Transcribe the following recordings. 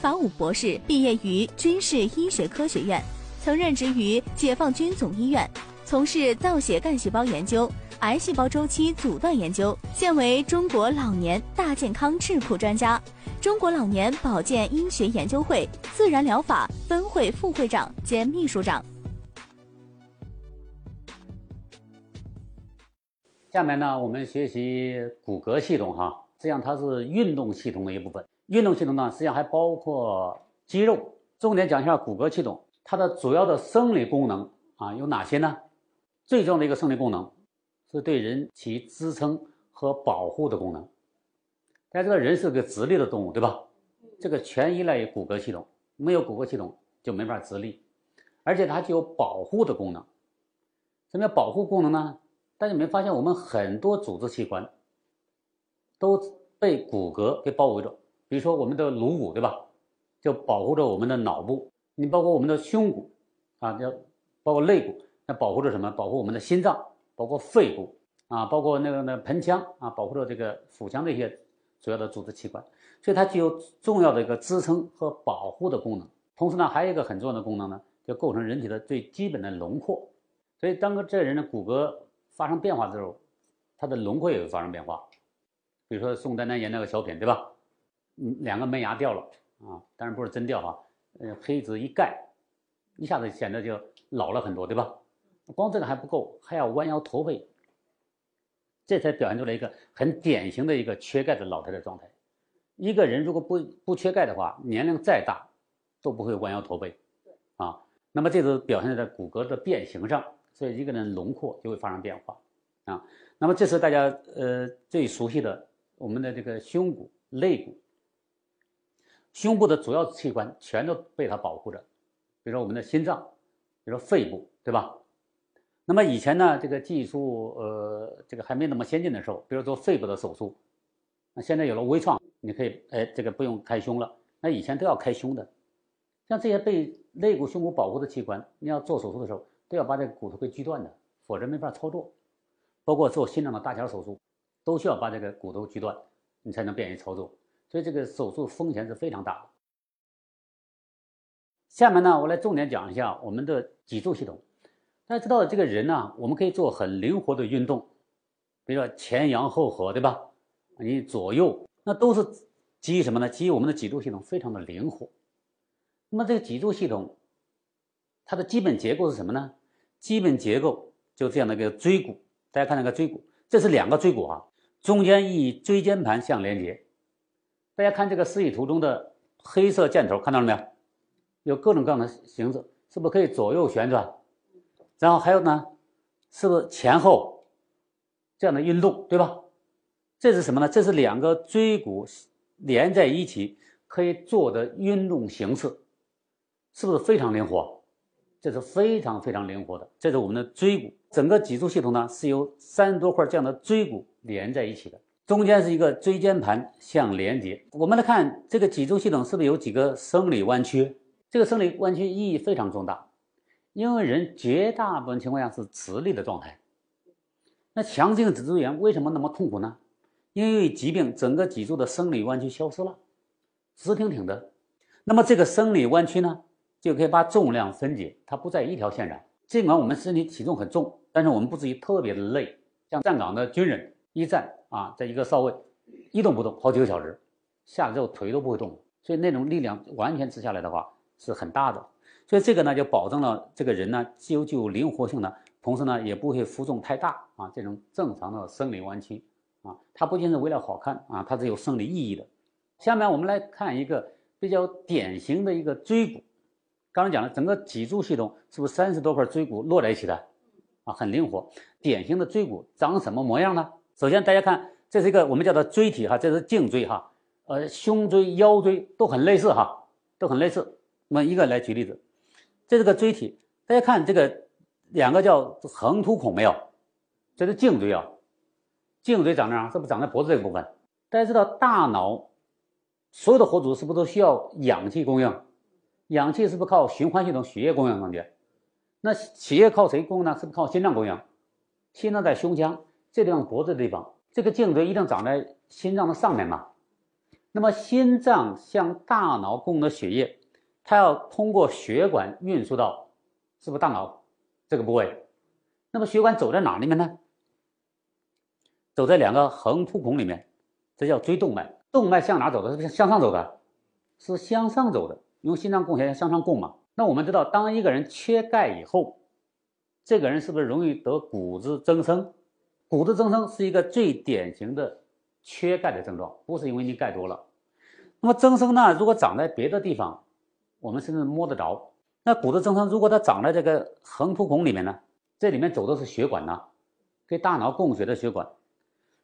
法武博士毕业于军事医学科学院，曾任职于解放军总医院，从事造血干细胞研究、癌细胞周期阻断研究，现为中国老年大健康智库专家。中国老年保健医学研究会自然疗法分会副会长兼秘书长。下面呢，我们学习骨骼系统哈，实际上它是运动系统的一部分。运动系统呢，实际上还包括肌肉。重点讲一下骨骼系统，它的主要的生理功能啊有哪些呢？最重要的一个生理功能是对人体支撑和保护的功能。大家知道，人是个直立的动物，对吧？这个全依赖于骨骼系统，没有骨骼系统就没法直立，而且它具有保护的功能。什么叫保护功能呢？大家有没有发现，我们很多组织器官都被骨骼给包围着？比如说我们的颅骨，对吧？就保护着我们的脑部。你包括我们的胸骨啊，要包括肋骨，那保护着什么？保护我们的心脏，包括肺部啊，包括那个那盆腔啊，保护着这个腹腔的一些。主要的组织器官，所以它具有重要的一个支撑和保护的功能。同时呢，还有一个很重要的功能呢，就构成人体的最基本的轮廓。所以，当这人的骨骼发生变化的时候，他的轮廓也会发生变化。比如说宋丹丹演那个小品，对吧？嗯，两个门牙掉了啊，当然不是真掉哈，呃，黑子一盖，一下子显得就老了很多，对吧？光这个还不够，还要弯腰驼背。这才表现出来一个很典型的一个缺钙的老太太状态。一个人如果不不缺钙的话，年龄再大都不会弯腰驼背，啊，那么这是表现在骨骼的变形上，所以一个人轮廓就会发生变化，啊，那么这是大家呃最熟悉的我们的这个胸骨、肋骨，胸部的主要器官全都被它保护着，比如说我们的心脏，比如说肺部，对吧？那么以前呢，这个技术呃，这个还没那么先进的时候，比如做肺部的手术，那现在有了微创，你可以哎，这个不用开胸了。那以前都要开胸的，像这些被肋骨、胸骨保护的器官，你要做手术的时候都要把这个骨头给锯断的，否则没法操作。包括做心脏的搭桥手术，都需要把这个骨头锯断，你才能便于操作。所以这个手术风险是非常大的。下面呢，我来重点讲一下我们的脊柱系统。大家知道，这个人呢，我们可以做很灵活的运动，比如说前仰后合，对吧？你左右，那都是基于什么呢？基于我们的脊柱系统非常的灵活。那么这个脊柱系统，它的基本结构是什么呢？基本结构就这样的一个椎骨，大家看那个椎骨，这是两个椎骨啊，中间以椎间盘相连接。大家看这个示意图中的黑色箭头，看到了没有？有各种各样的形式，是不是可以左右旋转？然后还有呢，是不是前后这样的运动，对吧？这是什么呢？这是两个椎骨连在一起可以做的运动形式，是不是非常灵活？这是非常非常灵活的。这是我们的椎骨，整个脊柱系统呢是由三十多块这样的椎骨连在一起的，中间是一个椎间盘相连接。我们来看这个脊柱系统是不是有几个生理弯曲？这个生理弯曲意义非常重大。因为人绝大部分情况下是直立的状态，那强直性脊柱炎为什么那么痛苦呢？因为疾病整个脊柱的生理弯曲消失了，直挺挺的。那么这个生理弯曲呢，就可以把重量分解，它不在一条线上。尽管我们身体体重很重，但是我们不至于特别的累。像站岗的军人一站啊，在一个哨位一动不动好几个小时，下来之后腿都不会动，所以那种力量完全支下来的话是很大的。所以这个呢，就保证了这个人呢既有具有灵活性的，同时呢也不会负重太大啊。这种正常的生理弯曲啊，它不仅是为了好看啊，它是有生理意义的。下面我们来看一个比较典型的一个椎骨。刚才讲了，整个脊柱系统是不是三十多块椎骨摞在一起的啊？很灵活。典型的椎骨长什么模样呢？首先大家看，这是一个我们叫做椎体哈，这是颈椎哈，呃，胸椎、腰椎都很类似哈，都很类似。我们一个来举例子。这是个椎体，大家看这个两个叫横突孔没有？这是颈椎啊，颈椎长哪儿？是不是长在脖子这个部分？大家知道大脑所有的活组织是不是都需要氧气供应？氧气是不是靠循环系统血液供应上去？那血液靠谁供呢？是不是靠心脏供应？心脏在胸腔，这地方脖子的地方，这个颈椎一定长在心脏的上面嘛？那么心脏向大脑供的血液，它要通过血管运输到，是不是大脑这个部位？那么血管走在哪里面呢？走在两个横突孔里面，这叫椎动脉。动脉向哪走的？是不是向上走的？是向上走的，因为心脏供血向上供嘛。那我们知道，当一个人缺钙以后，这个人是不是容易得骨质增生？骨质增生是一个最典型的缺钙的症状，不是因为你钙多了。那么增生呢？如果长在别的地方，我们甚至摸得着。那骨质增生如果它长在这个横突孔里面呢？这里面走的是血管呐，给大脑供血的血管。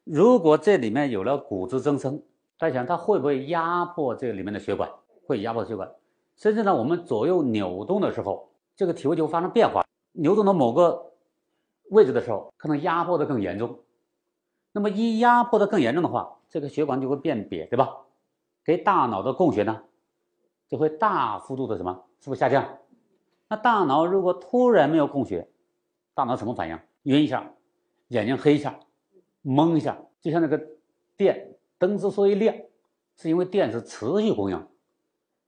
如果这里面有了骨质增生，大家想它会不会压迫这里面的血管？会压迫血管，甚至呢，我们左右扭动的时候，这个体位就发生变化。扭动到某个位置的时候，可能压迫的更严重。那么一压迫的更严重的话，这个血管就会变瘪，对吧？给大脑的供血呢，就会大幅度的什么？是不是下降？那大脑如果突然没有供血，大脑什么反应？晕一下，眼睛黑一下，懵一下，就像那个电灯之所以亮，是因为电是持续供应。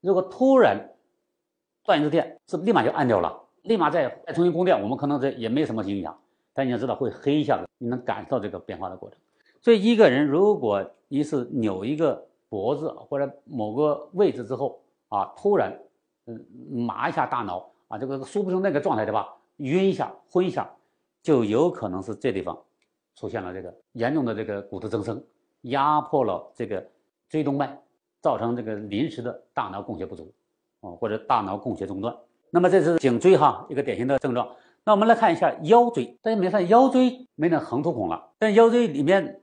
如果突然断一次电，是立马就暗掉了，立马再再重新供电，我们可能这也没什么影响。但你要知道，会黑一下子，你能感受到这个变化的过程。所以一个人如果一是扭一个脖子或者某个位置之后啊，突然嗯麻一下大脑啊，这个说不出那个状态对吧？晕一下，昏一下，就有可能是这地方出现了这个严重的这个骨质增生，压迫了这个椎动脉，造成这个临时的大脑供血不足，啊，或者大脑供血中断。那么这是颈椎哈一个典型的症状。那我们来看一下腰椎，大家没看腰椎没那横突孔了，但腰椎里面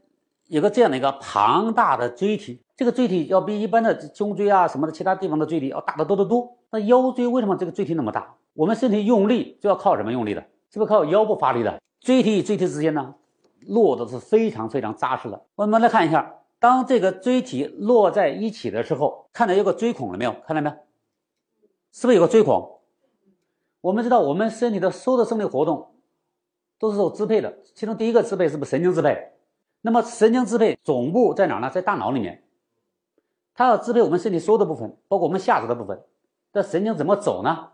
有个这样的一个庞大的椎体，这个椎体要比一般的胸椎啊什么的其他地方的椎体要大得多得多。那腰椎为什么这个椎体那么大？我们身体用力就要靠什么用力的？是不是靠腰部发力的？椎体与椎体之间呢，落的是非常非常扎实的。我们来看一下，当这个椎体落在一起的时候，看到有个椎孔了没有？看到没有？是不是有个椎孔？我们知道，我们身体的所有的生理活动都是受支配的，其中第一个支配是不是神经支配？那么神经支配总部在哪呢？在大脑里面，它要支配我们身体所有的部分，包括我们下肢的部分。这神经怎么走呢？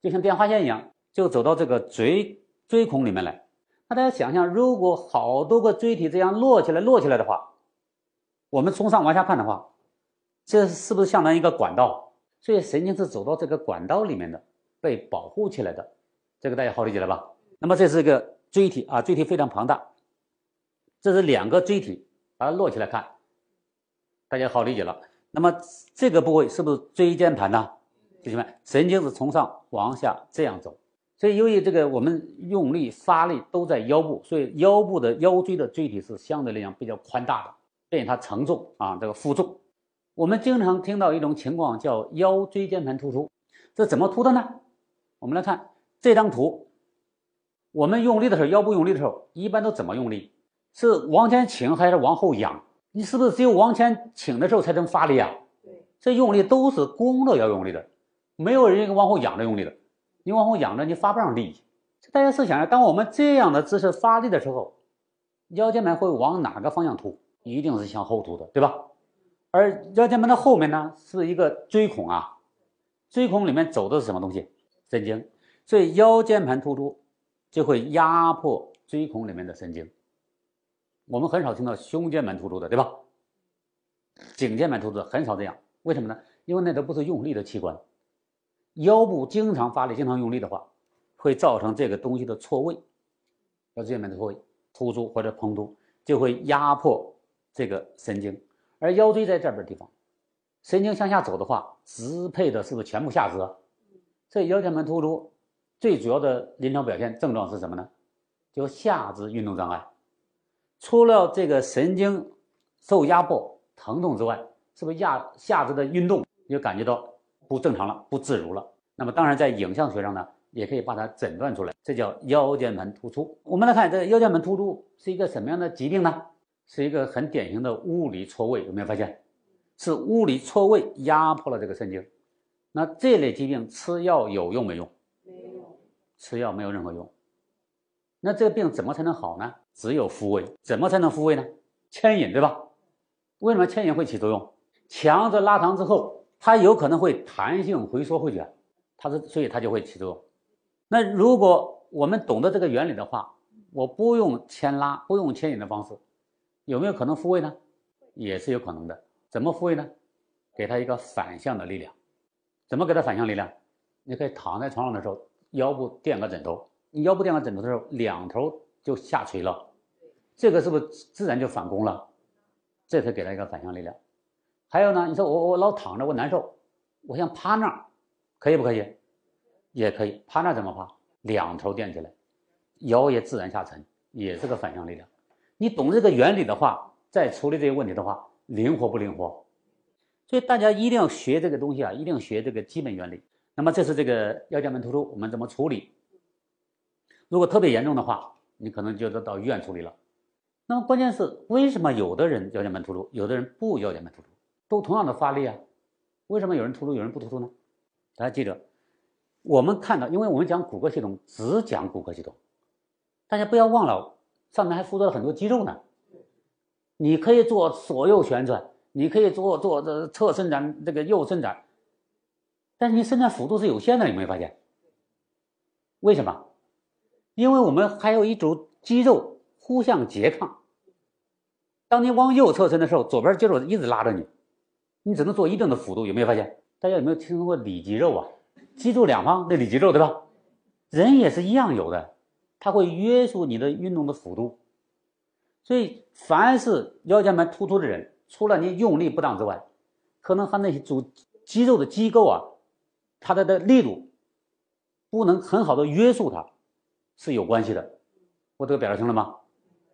就像电话线一样，就走到这个椎椎孔里面来。那大家想象，如果好多个椎体这样摞起来、摞起来的话，我们从上往下看的话，这是不是相当于一个管道？所以神经是走到这个管道里面的，被保护起来的。这个大家好理解了吧？那么这是一个椎体啊，椎体非常庞大。这是两个椎体，把它摞起来看，大家好理解了。那么这个部位是不是椎间盘呢？同学们，神经是从上往下这样走，所以由于这个我们用力发力都在腰部，所以腰部的腰椎的椎体是相对来讲比较宽大的，便于它承重啊这个负重。我们经常听到一种情况叫腰椎间盘突出，这怎么突的呢？我们来看这张图，我们用力的时候，腰部用力的时候，一般都怎么用力？是往前倾还是往后仰？你是不是只有往前倾的时候才能发力啊？对，这用力都是弓着腰用力的。没有人往后仰着用力的，你往后仰着，你发不上力。大家试想一下，当我们这样的姿势发力的时候，腰间盘会往哪个方向突？一定是向后突的，对吧？而腰间盘的后面呢，是一个椎孔啊，椎孔里面走的是什么东西？神经。所以腰间盘突出就会压迫椎孔里面的神经。我们很少听到胸间盘突出的，对吧？颈间盘突出很少这样，为什么呢？因为那都不是用力的器官。腰部经常发力、经常用力的话，会造成这个东西的错位，腰椎间盘的错位突出或者膨突，就会压迫这个神经。而腰椎在这边地方，神经向下走的话，支配的是不是全部下肢？所以腰间盘突出最主要的临床表现症状是什么呢？就下肢运动障碍。除了这个神经受压迫、疼痛之外，是不是压下肢的运动就感觉到？不正常了，不自如了。那么当然，在影像学上呢，也可以把它诊断出来，这叫腰间盘突出。我们来看，这个腰间盘突出是一个什么样的疾病呢？是一个很典型的物理错位，有没有发现？是物理错位压迫了这个神经。那这类疾病吃药有用没用？没有，吃药没有任何用。那这个病怎么才能好呢？只有复位。怎么才能复位呢？牵引，对吧？为什么牵引会起作用？强制拉长之后，它有可能会弹性回缩回卷，它是所以它就会起作用。那如果我们懂得这个原理的话，我不用牵拉，不用牵引的方式，有没有可能复位呢？也是有可能的。怎么复位呢？给它一个反向的力量。怎么给它反向力量？你可以躺在床上的时候，腰部垫个枕头。你腰部垫个枕头的时候，两头就下垂了，这个是不是自然就反攻了？这才给它一个反向力量。还有呢，你说我我老躺着我难受，我想趴那儿，可以不可以？也可以。趴那儿怎么趴？两头垫起来，腰也自然下沉，也是个反向力量。你懂这个原理的话，再处理这些问题的话，灵活不灵活？所以大家一定要学这个东西啊，一定要学这个基本原理。那么这是这个腰间盘突出，我们怎么处理？如果特别严重的话，你可能就得到医院处理了。那么关键是为什么有的人腰间盘突出，有的人不腰间盘突出，都同样的发力啊？为什么有人突出，有人不突出呢？大家记着，我们看到，因为我们讲骨骼系统，只讲骨骼系统，大家不要忘了，上面还附着了很多肌肉呢。你可以做左右旋转，你可以做做这侧伸展，这个右伸展，但是你伸展幅度是有限的，有没有发现？为什么？因为我们还有一组肌肉互相拮抗。当你往右侧伸的时候，左边肌肉一直拉着你，你只能做一定的幅度。有没有发现？大家有没有听说过里肌肉啊？肌肉两方的里肌肉，对吧？人也是一样有的，它会约束你的运动的幅度。所以，凡是腰间盘突出的人，除了你用力不当之外，可能和那些组肌肉的机构啊，它的的力度不能很好的约束它。是有关系的，我这个表达清了吗？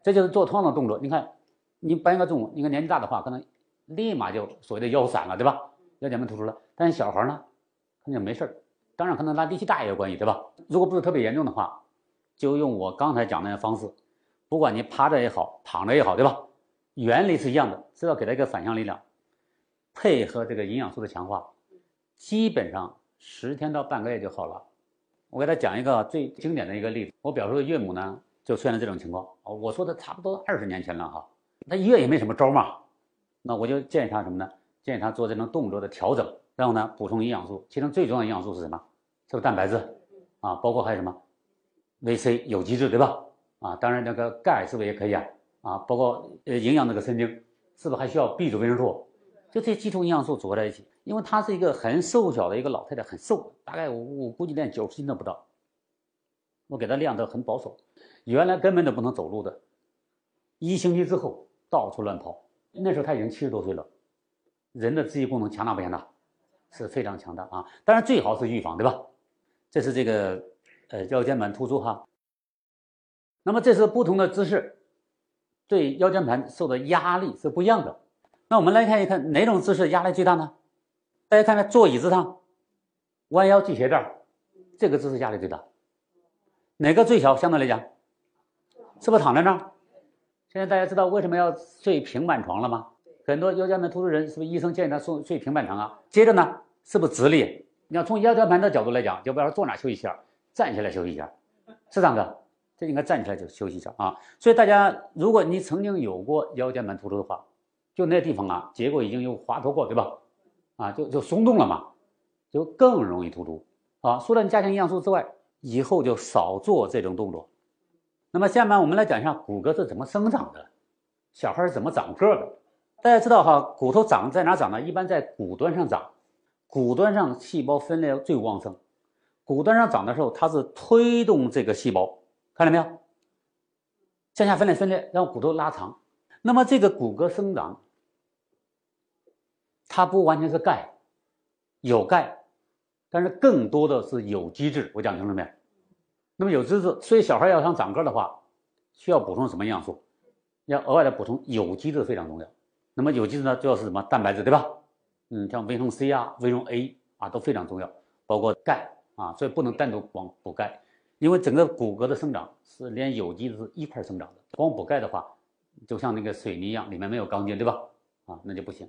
这就是做同样的动作。你看，你搬一个重物，你看年纪大的话，可能立马就所谓的腰闪了，对吧？腰间盘突出了。但是小孩呢，可能没事。当然，可能拉力气大也有关系，对吧？如果不是特别严重的话，就用我刚才讲那些方式，不管你趴着也好，躺着也好，对吧？原理是一样的，是要给他一个反向力量，配合这个营养素的强化，基本上十天到半个月就好了。我给他讲一个最经典的一个例子，我表叔的岳母呢就出现了这种情况。哦，我说的差不多二十年前了哈，那医院也没什么招嘛，那我就建议他什么呢？建议他做这种动作的调整，然后呢补充营养素，其中最重要的营养素是什么？是不是蛋白质啊？包括还有什么维 C、有机质，对吧？啊，当然那个钙是不是也可以啊？啊，包括呃营养那个神经，是不是还需要 B 族维生素？就这些基础营养素组合在一起。因为她是一个很瘦小的一个老太太，很瘦，大概我我估计连九十斤都不到。我给她量的很保守，原来根本都不能走路的，一星期之后到处乱跑。那时候她已经七十多岁了，人的自愈功能强大不强大？是非常强大啊！当然最好是预防，对吧？这是这个呃腰间盘突出哈。那么这是不同的姿势对腰间盘受的压力是不一样的。那我们来看一看哪种姿势压力最大呢？大家看看，坐椅子上，弯腰系鞋带这个姿势压力最大。哪个最小？相对来讲，是不是躺在那儿？现在大家知道为什么要睡平板床了吗？很多腰间盘突出人，是不是医生建议他睡睡平板床啊？接着呢，是不是直立？你要从腰间盘的角度来讲，就不要说坐哪休息一下，站起来休息一下，是这样的，这应该站起来就休息一下啊。所以大家，如果你曾经有过腰间盘突出的话，就那地方啊，结构已经有滑脱过，对吧？啊，就就松动了嘛，就更容易突出啊。除了你加强营养素之外，以后就少做这种动作。那么下面我们来讲一下骨骼是怎么生长的，小孩是怎么长个的。大家知道哈，骨头长在哪长呢？一般在骨端上长，骨端上细胞分裂最旺盛。骨端上长的时候，它是推动这个细胞，看到没有？向下分裂分裂，让骨头拉长。那么这个骨骼生长。它不完全是钙，有钙，但是更多的是有机质。我讲清楚没？那么有机质，所以小孩要想长个的话，需要补充什么营养素？要额外的补充有机质非常重要。那么有机质呢，主要是什么？蛋白质，对吧？嗯，像维生素 C 啊、维生素 A 啊都非常重要，包括钙啊，所以不能单独光补钙，因为整个骨骼的生长是连有机质一块生长的。光补钙的话，就像那个水泥一样，里面没有钢筋，对吧？啊，那就不行。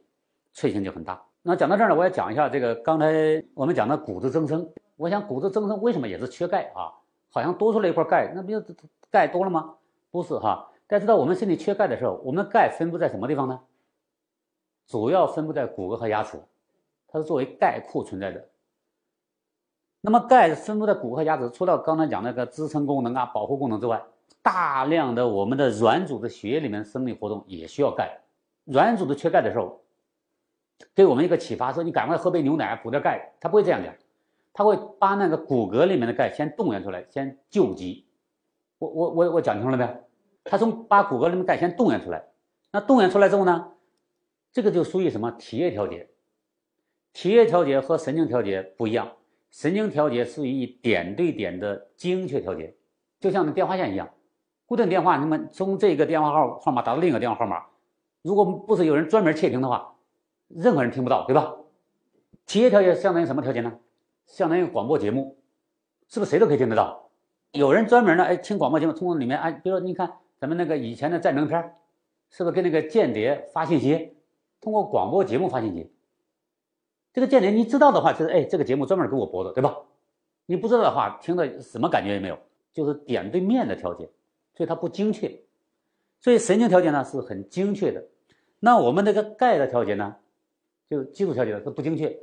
脆性就很大。那讲到这儿呢，我要讲一下这个刚才我们讲的骨质增生。我想骨质增生为什么也是缺钙啊？好像多出来一块钙，那不就钙多了吗？不是哈。大家知道我们身体缺钙的时候，我们钙分布在什么地方呢？主要分布在骨骼和牙齿，它是作为钙库存在的。那么钙分布在骨骼牙齿，除了刚才讲那个支撑功能啊、保护功能之外，大量的我们的软组织血液里面生理活动也需要钙。软组织缺钙的时候，给我们一个启发，说你赶快喝杯牛奶补点钙。他不会这样讲，他会把那个骨骼里面的钙先动员出来，先救急。我我我我讲清楚了没有？他从把骨骼里面钙先动员出来，那动员出来之后呢，这个就属于什么体液调节？体液调节和神经调节不一样。神经调节是以点对点的精确调节，就像那电话线一样，固定电话，那么从这个电话号号码打到另一个电话号码，如果不是有人专门窃听的话，任何人听不到，对吧？体液调节相当于什么调节呢？相当于广播节目，是不是谁都可以听得到？有人专门呢，哎，听广播节目，通过里面，哎，比如说你看咱们那个以前的战争片，是不是跟那个间谍发信息，通过广播节目发信息？这个间谍你知道的话，就是哎，这个节目专门给我播的，对吧？你不知道的话，听的什么感觉也没有，就是点对面的调节，所以它不精确。所以神经调节呢是很精确的，那我们这个钙的调节呢，就肌肉调节是不精确。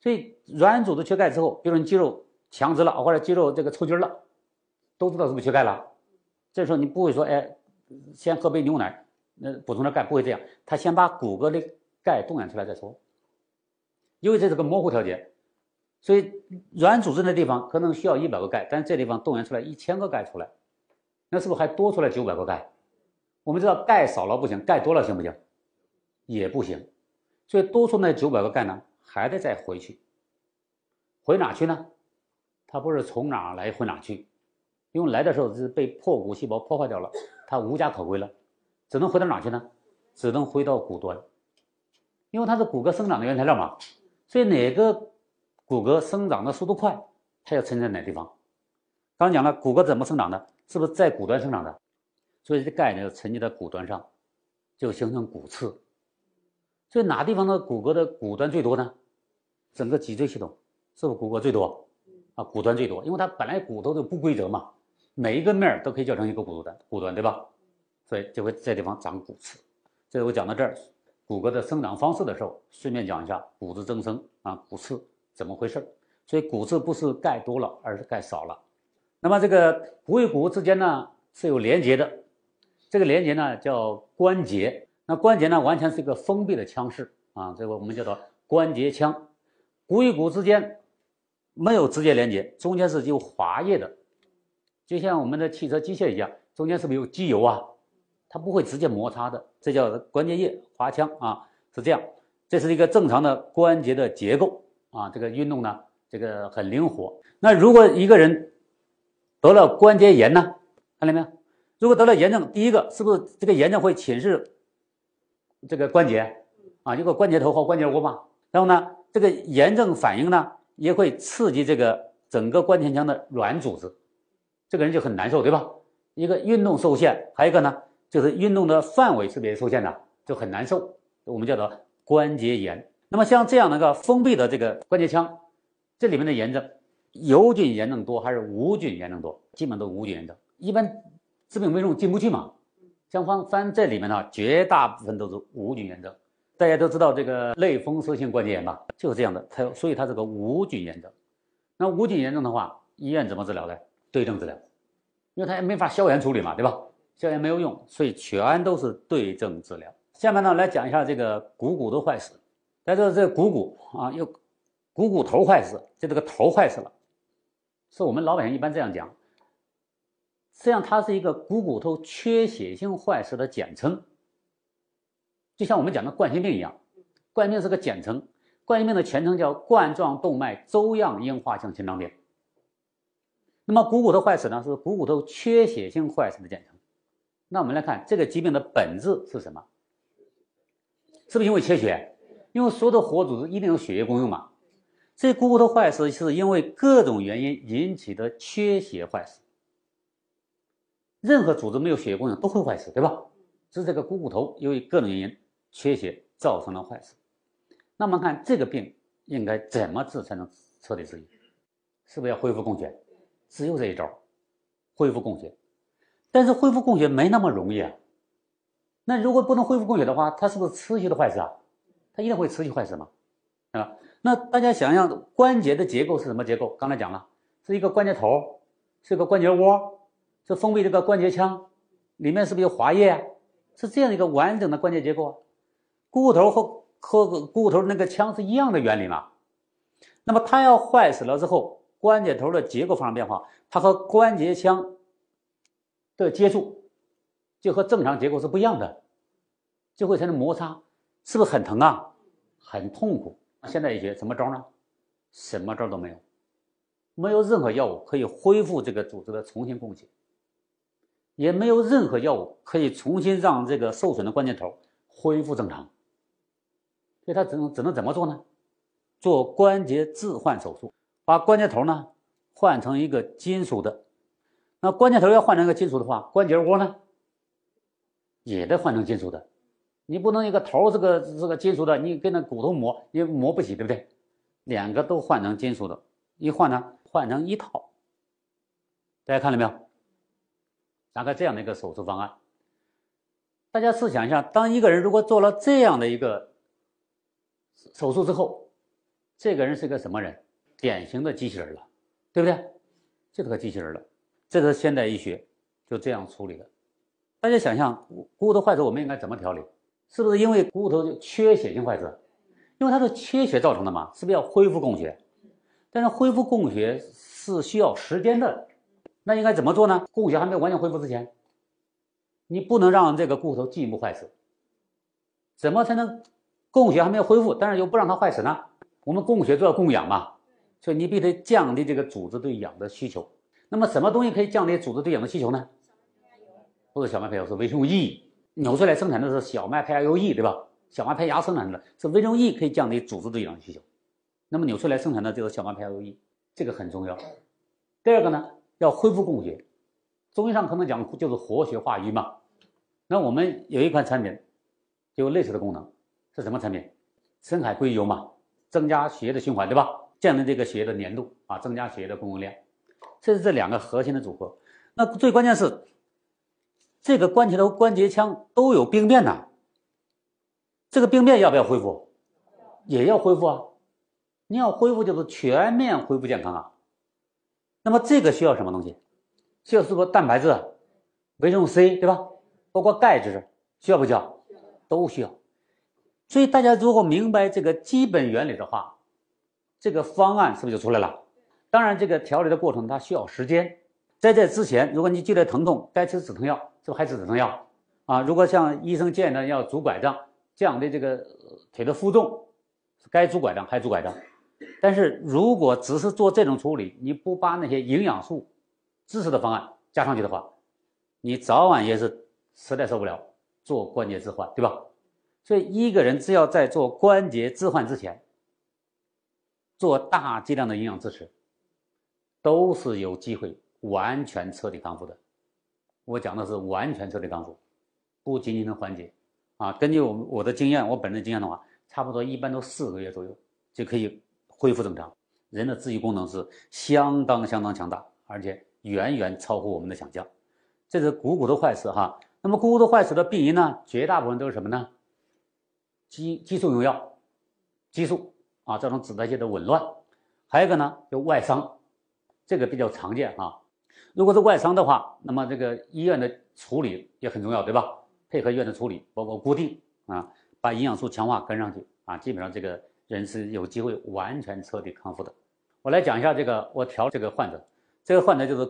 所以软组织缺钙之后，比如你肌肉强直了，或者肌肉这个抽筋了，都知道是不是缺钙了。这时候你不会说哎，先喝杯牛奶，那补充点钙，不会这样。他先把骨骼的钙动员出来再说。因为这是个模糊调节，所以软组织的地方可能需要一百个钙，但这地方动员出来一千个钙出来，那是不是还多出来九百个钙？我们知道钙少了不行，钙多了行不行？也不行。所以多出那九百个钙呢，还得再回去。回哪去呢？它不是从哪来回哪去，因为来的时候是被破骨细胞破坏掉了，它无家可归了，只能回到哪去呢？只能回到骨端，因为它是骨骼生长的原材料嘛。所以哪个骨骼生长的速度快，它要沉在哪地方？刚讲了，骨骼怎么生长的？是不是在骨端生长的？所以这钙呢，沉积在骨端上，就形成骨刺。所以哪地方的骨骼的骨端最多呢？整个脊椎系统是不是骨骼最多？啊，骨端最多，因为它本来骨头就不规则嘛，每一个面都可以叫成一个骨头端，骨端对吧？所以就会在地方长骨刺。这我讲到这儿。骨骼的生长方式的时候，顺便讲一下骨质增生啊，骨刺怎么回事所以骨刺不是钙多了，而是钙少了。那么这个骨与骨之间呢是有连接的，这个连接呢叫关节。那关节呢完全是一个封闭的腔室啊，这个我们叫做关节腔。骨与骨之间没有直接连接，中间是有滑液的，就像我们的汽车机械一样，中间是不是有机油啊？它不会直接摩擦的，这叫关节液滑腔啊，是这样。这是一个正常的关节的结构啊，这个运动呢，这个很灵活。那如果一个人得了关节炎呢，看到没有？如果得了炎症，第一个是不是这个炎症会侵蚀这个关节啊？一个关节头和关节窝嘛。然后呢，这个炎症反应呢，也会刺激这个整个关节腔的软组织，这个人就很难受，对吧？一个运动受限，还有一个呢。就是运动的范围是别受限的，就很难受。我们叫做关节炎。那么像这样的一个封闭的这个关节腔，这里面的炎症，有菌炎症多还是无菌炎症多？基本都无菌炎症。一般致病微生物进不去嘛。像方翻这里面呢，绝大部分都是无菌炎症。大家都知道这个类风湿性关节炎吧，就是这样的。它所以它是个无菌炎症。那无菌炎症的话，医院怎么治疗呢？对症治疗，因为它也没法消炎处理嘛，对吧？消炎没有用，所以全都是对症治疗。下面呢，来讲一下这个股骨的坏死。在这这股骨啊，又股骨头坏死，就这个头坏死了，是我们老百姓一般这样讲。实际上，它是一个股骨头缺血性坏死的简称，就像我们讲的冠心病一样。冠心病是个简称，冠心病的全称叫冠状动脉粥样硬化性心脏病。那么股骨头坏死呢，是股骨头缺血性坏死的简称。那我们来看这个疾病的本质是什么？是不是因为缺血？因为所有的活组织一定有血液供应嘛。这股骨头坏死是因为各种原因引起的缺血坏死。任何组织没有血液供应都会坏死，对吧？是这个股骨头由于各种原因缺血造成了坏死。那么看这个病应该怎么治才能彻底治愈？是不是要恢复供血？只有这一招，恢复供血。但是恢复供血没那么容易啊。那如果不能恢复供血的话，它是不是持续的坏死啊？它一定会持续坏死嘛，啊？那大家想想关节的结构是什么结构？刚才讲了，是一个关节头，是个关节窝，是封闭这个关节腔，里面是不是有滑液啊？是这样一个完整的关节结构啊。股骨头和和股骨头那个腔是一样的原理嘛？那么它要坏死了之后，关节头的结构发生变化，它和关节腔的接触就和正常结构是不一样的，就会产生摩擦，是不是很疼啊？很痛苦。现在医学什么招呢？什么招都没有，没有任何药物可以恢复这个组织的重新供血，也没有任何药物可以重新让这个受损的关节头恢复正常。所以他只能只能怎么做呢？做关节置换手术，把关节头呢换成一个金属的。那关节头要换成一个金属的话，关节窝呢也得换成金属的。你不能一个头这个这个金属的，你跟那骨头磨也磨不起，对不对？两个都换成金属的，一换呢，换成一套。大家看到没有？大概这样的一个手术方案。大家试想一下，当一个人如果做了这样的一个手术之后，这个人是个什么人？典型的机器人了，对不对？就是个机器人了。这是现代医学就这样处理的。大家想象骨骨头坏死，我们应该怎么调理？是不是因为骨头缺血性坏死？因为它是缺血造成的嘛？是不是要恢复供血？但是恢复供血是需要时间的，那应该怎么做呢？供血还没有完全恢复之前，你不能让这个骨头进一步坏死。怎么才能供血还没有恢复，但是又不让它坏死呢？我们供血就要供氧嘛，所以你必须降低这个组织对氧的需求。那么什么东西可以降低组织对氧的需求呢？不是小麦胚芽，是维生素 E。扭出来生产的是小麦胚芽油 E，对吧？小麦胚芽生产的是维生素 E，可以降低组织对氧的需求。那么扭出来生产的就是小麦胚芽油 E，这个很重要。第二个呢，要恢复供血。中医上可能讲就是活血化瘀嘛。那我们有一款产品，就有类似的功能，是什么产品？深海硅油嘛，增加血液的循环，对吧？降低这个血液的粘度啊，增加血液的供应量。这是这两个核心的组合。那最关键是。这个关节头、关节腔都有病变呐，这个病变要不要恢复？也要恢复啊！你要恢复就是全面恢复健康啊。那么这个需要什么东西？需要是不是蛋白质、维生素 C 对吧？包括钙质，需要不需要？都需要。所以大家如果明白这个基本原理的话，这个方案是不是就出来了？当然，这个调理的过程它需要时间。在这之前，如果你觉得疼痛，该吃止疼药。就还吃止疼药啊？如果像医生建议的要拄拐杖，降低这个腿的负重，该拄拐杖还拄拐杖。但是如果只是做这种处理，你不把那些营养素、支持的方案加上去的话，你早晚也是实在受不了做关节置换，对吧？所以一个人只要在做关节置换之前，做大剂量的营养支持，都是有机会完全彻底康复的。我讲的是完全彻底康复，不仅仅能缓解，啊，根据我我的经验，我本人的经验的话，差不多一般都四个月左右就可以恢复正常。人的自愈功能是相当相当强大，而且远远超乎我们的想象。这是股骨头坏死哈。那么股骨头坏死的病因呢，绝大部分都是什么呢？激激素用药，激素啊造成脂代谢的紊乱。还有一个呢，就外伤，这个比较常见啊。如果是外伤的话，那么这个医院的处理也很重要，对吧？配合医院的处理，包括固定啊，把营养素强化跟上去啊，基本上这个人是有机会完全彻底康复的。我来讲一下这个，我调这个患者，这个患者就是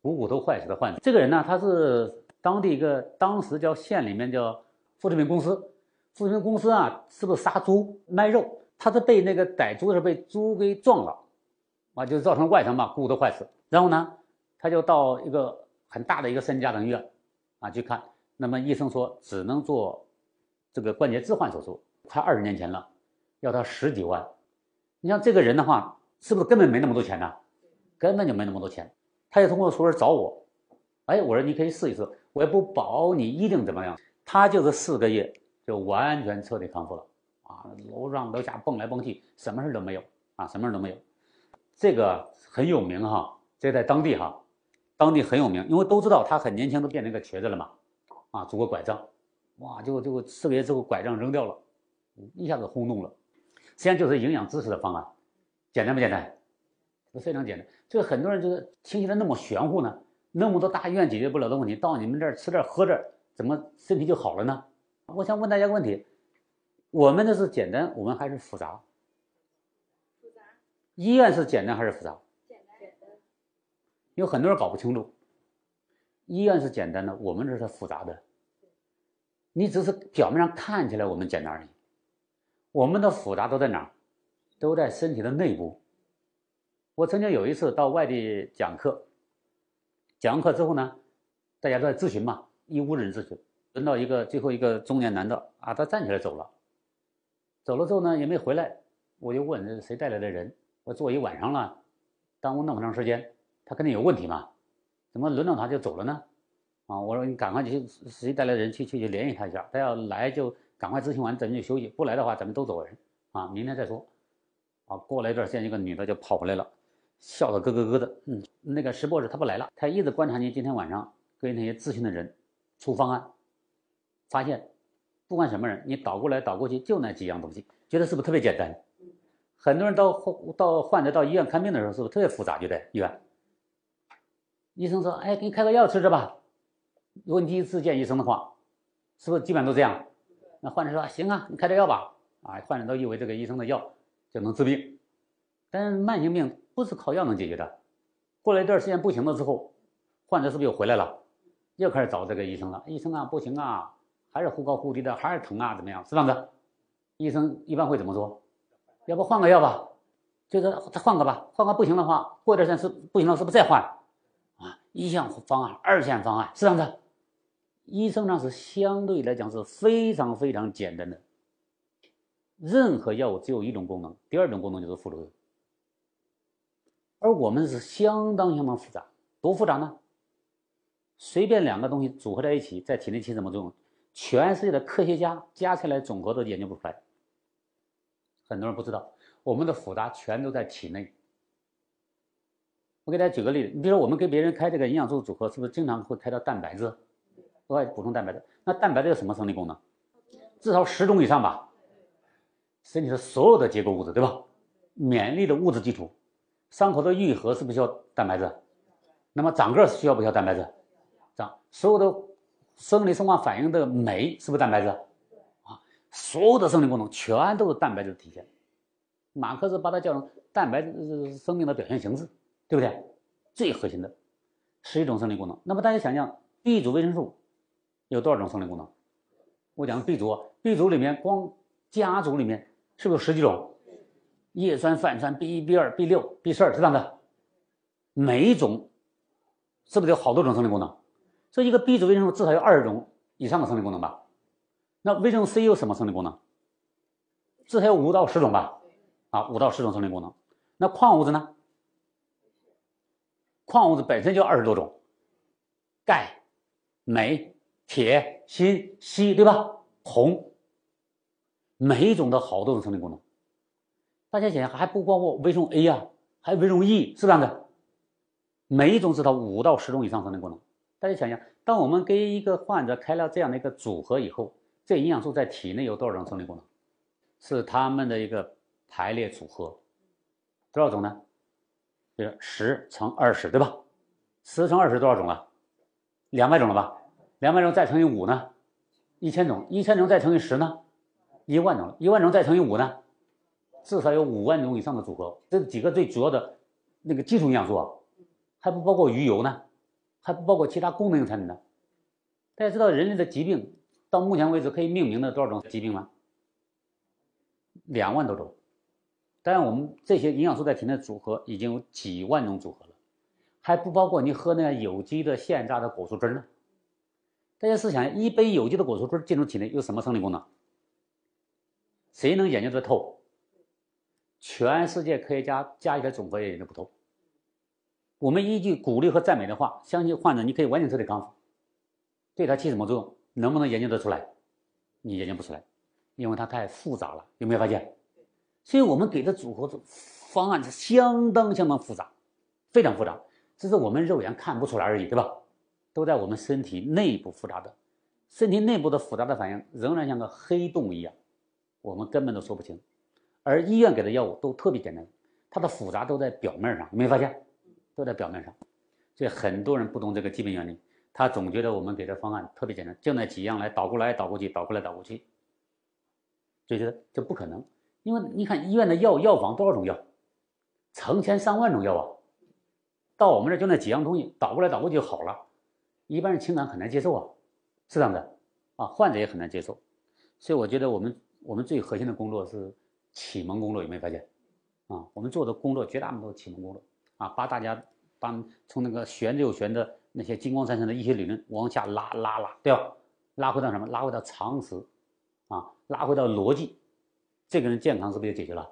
股骨头坏死的患者。这个人呢，他是当地一个当时叫县里面叫副食品公司，副食品公司啊，是不是杀猪卖肉？他是被那个逮猪的时候被猪给撞了，啊，就造成外伤嘛，骨头坏死。然后呢？他就到一个很大的一个三甲等医院，啊去看，那么医生说只能做这个关节置换手术，快二十年前了，要他十几万。你像这个人的话，是不是根本没那么多钱呢？根本就没那么多钱。他也通过熟人找我，哎，我说你可以试一试，我也不保你一定怎么样。他就是四个月就完全彻底康复了，啊，楼上楼下蹦来蹦去，什么事都没有啊，什么事都没有。这个很有名哈，这在当地哈。当地很有名，因为都知道他很年轻，都变成一个瘸子了嘛，啊，拄个拐杖，哇，就就四个月之后拐杖扔掉了，一下子轰动了。实际上就是营养知识的方案，简单不简单？非常简单。这个很多人就是听起来那么玄乎呢，那么多大医院解决不了的问题，到你们这儿吃这儿喝这儿，怎么身体就好了呢？我想问大家个问题：我们的是简单，我们还是复杂？医院是简单还是复杂？简单。有很多人搞不清楚，医院是简单的，我们这是复杂的。你只是表面上看起来我们简单而已，我们的复杂都在哪儿？都在身体的内部。我曾经有一次到外地讲课，讲完课之后呢，大家都在咨询嘛，一屋子人咨询。轮到一个最后一个中年男的啊，他站起来走了，走了之后呢也没回来，我就问谁带来的人？我坐一晚上了，耽误那么长时间，他肯定有问题嘛？怎么轮到他就走了呢？啊，我说你赶快去谁带来的人去去去联系他一下，他要来就赶快咨询完咱们就休息，不来的话咱们都走人啊，明天再说。啊，过了一段时间，一个女的就跑回来了，笑得咯咯咯的。嗯，那个石博士他不来了，他一直观察你今天晚上跟那些咨询的人出方案。发现，不管什么人，你倒过来倒过去就那几样东西，觉得是不是特别简单？很多人到患到患者到医院看病的时候，是不是特别复杂？就在医院，医生说：“哎，给你开个药吃吃吧。”如果你第一次见医生的话，是不是基本上都这样？那患者说：“行啊，你开点药吧。”啊，患者都以为这个医生的药就能治病，但是慢性病不是靠药能解决的。过了一段时间不行了之后，患者是不是又回来了？又开始找这个医生了。医生啊，不行啊。还是忽高忽低的，还是疼啊？怎么样？是这样子？医生一般会怎么说？要不换个药吧？就是再换个吧。换个不行的话，过段时间是不行了，是不是再换？啊，一线方案、二线方案是这样子。医生呢是相对来讲是非常非常简单的。任何药物只有一种功能，第二种功能就是副作用。而我们是相当相当复杂，多复杂呢？随便两个东西组合在一起，在体内起什么作用？全世界的科学家加起来总和都研究不出来。很多人不知道，我们的复杂全都在体内。我给大家举个例子，你比如说我们给别人开这个营养素组合，是不是经常会开到蛋白质，额外补充蛋白质？那蛋白质有什么生理功能？至少十种以上吧。身体的所有的结构物质，对吧？免疫力的物质基础，伤口的愈合是不是需要蛋白质？那么长个需要不需要蛋白质？长所有的。生理生化反应的酶是不是蛋白质？所有的生理功能全都是蛋白质的体现。马克思把它叫成蛋白质生命的表现形式，对不对？最核心的十一种生理功能。那么大家想想，B 族维生素有多少种生理功能？我讲 B 族，B 族里面光家族里面是不是有十几种？叶酸、泛酸、B 一、B 二、B 六、B 十二，是这样的。每一种是不是有好多种生理功能？所以一个 B 族维生素至少有二十种以上的生理功能吧？那维生素 C 有什么生理功能？至少有五到十种吧？啊，五到十种生理功能。那矿物质呢？矿物质本身就二十多种，钙、镁、铁、锌、硒，对吧？铜，每一种都好多种生理功能。大家想想，还不包括维生素 A 呀，还有维生素 E，是这样的。每一种至少五到十种以上生理功能。大家想想，当我们给一个患者开了这样的一个组合以后，这营养素在体内有多少种生理功能？是它们的一个排列组合，多少种呢？就是十乘二十，对吧？十乘二十多少种啊？两百种了吧？两百种再乘以五呢？一千种，一千种再乘以十呢？一万种，一万种再乘以五呢？至少有五万种以上的组合。这几个最主要的那个基础营养素啊，还不包括鱼油呢。还不包括其他功能性产品呢。大家知道人类的疾病到目前为止可以命名的多少种疾病吗？两万多种。当然，我们这些营养素在体内组合已经有几万种组合了，还不包括你喝那有机的现榨的果蔬汁呢。大家试想，一杯有机的果蔬汁进入体内有什么生理功能？谁能研究得透？全世界科学家加起来总和也研究不透。我们一句鼓励和赞美的话，相信患者你可以完全彻底康复。对他起什么作用？能不能研究得出来？你研究不出来，因为它太复杂了。有没有发现？所以我们给的组合方案是相当相当复杂，非常复杂，只是我们肉眼看不出来而已，对吧？都在我们身体内部复杂的，身体内部的复杂的反应仍然像个黑洞一样，我们根本都说不清。而医院给的药物都特别简单，它的复杂都在表面上，你没发现？都在表面上，所以很多人不懂这个基本原理，他总觉得我们给的方案特别简单，就那几样来倒过来倒过去，倒过来倒过去，就觉得这不可能。因为你看医院的药药房多少种药，成千上万种药啊，到我们这就那几样东西倒过来倒过去就好了，一般人情感很难接受啊，是这样的啊，患者也很难接受，所以我觉得我们我们最核心的工作是启蒙工作，有没有发现？啊，我们做的工作绝大部分都是启蒙工作。啊，把大家把从那个悬着又悬的那些金光闪闪的一些理论往下拉拉拉，对吧？拉回到什么？拉回到常识，啊，拉回到逻辑，这个人健康是不是就解决了？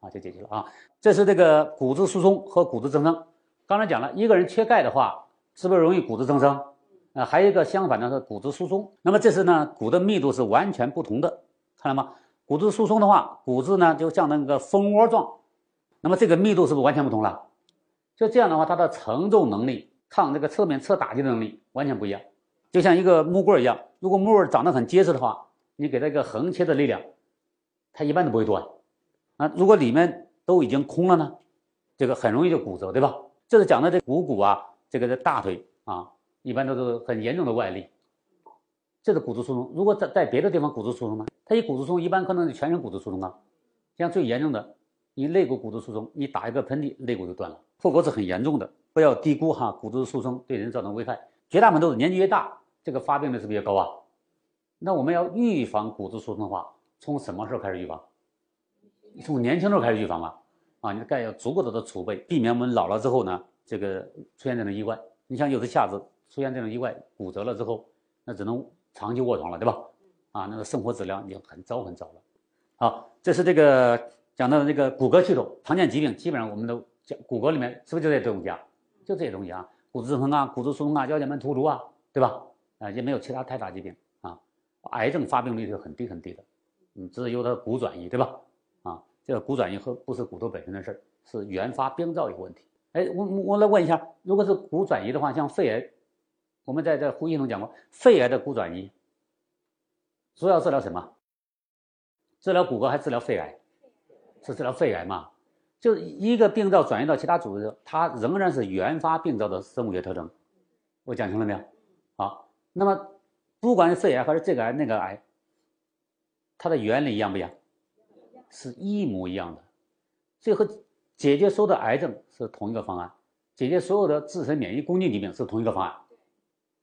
啊，就解决了啊。这是这个骨质疏松和骨质增生。刚才讲了一个人缺钙的话，是不是容易骨质增生？啊，还有一个相反的是骨质疏松。那么这是呢，骨的密度是完全不同的，看到吗？骨质疏松的话，骨质呢就像那个蜂窝状，那么这个密度是不是完全不同了？就这样的话，它的承重能力、抗这个侧面侧打击的能力完全不一样。就像一个木棍一样，如果木棍长得很结实的话，你给它一个横切的力量，它一般都不会断。啊，如果里面都已经空了呢，这个很容易就骨折，对吧？这是讲的这股骨啊，这个的大腿啊，一般都是很严重的外力。这是骨质疏松。如果在在别的地方骨质疏松呢？它一骨质疏松，一般可能是全身骨质疏松啊。像最严重的，你肋骨骨质疏松，你打一个喷嚏，肋骨就断了。后果是很严重的，不要低估哈骨质疏松对人造成危害。绝大部分都是年纪越大，这个发病率是不是越高啊？那我们要预防骨质疏松的话，从什么时候开始预防？从年轻时候开始预防吧。啊，你的钙要足够多的储备，避免我们老了之后呢，这个出现这种意外。你像有的下肢出现这种意外，骨折了之后，那只能长期卧床了，对吧？啊，那个生活质量已经很糟很糟了。好，这是这个讲到的这个骨骼系统常见疾病，基本上我们都讲。骨骼里面是不是就这些东西啊？就这些东西啊，骨质增生啊，骨质疏松啊，腰间盘突出啊，对吧？啊，也没有其他太大疾病啊。癌症发病率是很低很低的，嗯，只是由它骨转移，对吧？啊，这个骨转移和不是骨头本身的事儿，是原发病灶有问题。哎，我我来问一下，如果是骨转移的话，像肺癌，我们在这呼吸中讲过，肺癌的骨转移主要治疗什么？治疗骨骼还治疗肺癌？是治疗肺癌嘛？就一个病灶转移到其他组织，它仍然是原发病灶的生物学特征。我讲清了没有？好，那么不管是肺癌还是这个癌那个癌，它的原理一样不一样？是一模一样的。所以和解决所有的癌症是同一个方案，解决所有的自身免疫攻击疾病是同一个方案。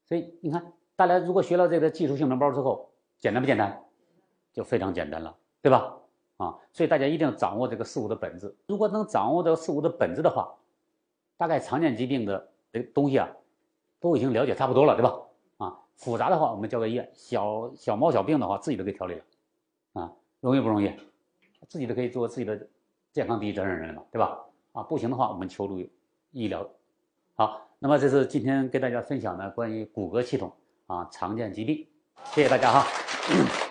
所以你看，大家如果学了这个技术性能包之后，简单不简单？就非常简单了，对吧？啊，所以大家一定要掌握这个事物的本质。如果能掌握这个事物的本质的话，大概常见疾病的这东西啊，都已经了解差不多了，对吧？啊，复杂的话我们交给医院，小小毛小病的话自己都可以调理了。啊，容易不容易？自己都可以做自己的健康第一责任人了，对吧？啊，不行的话我们求助医疗。好，那么这是今天跟大家分享的关于骨骼系统啊常见疾病，谢谢大家哈。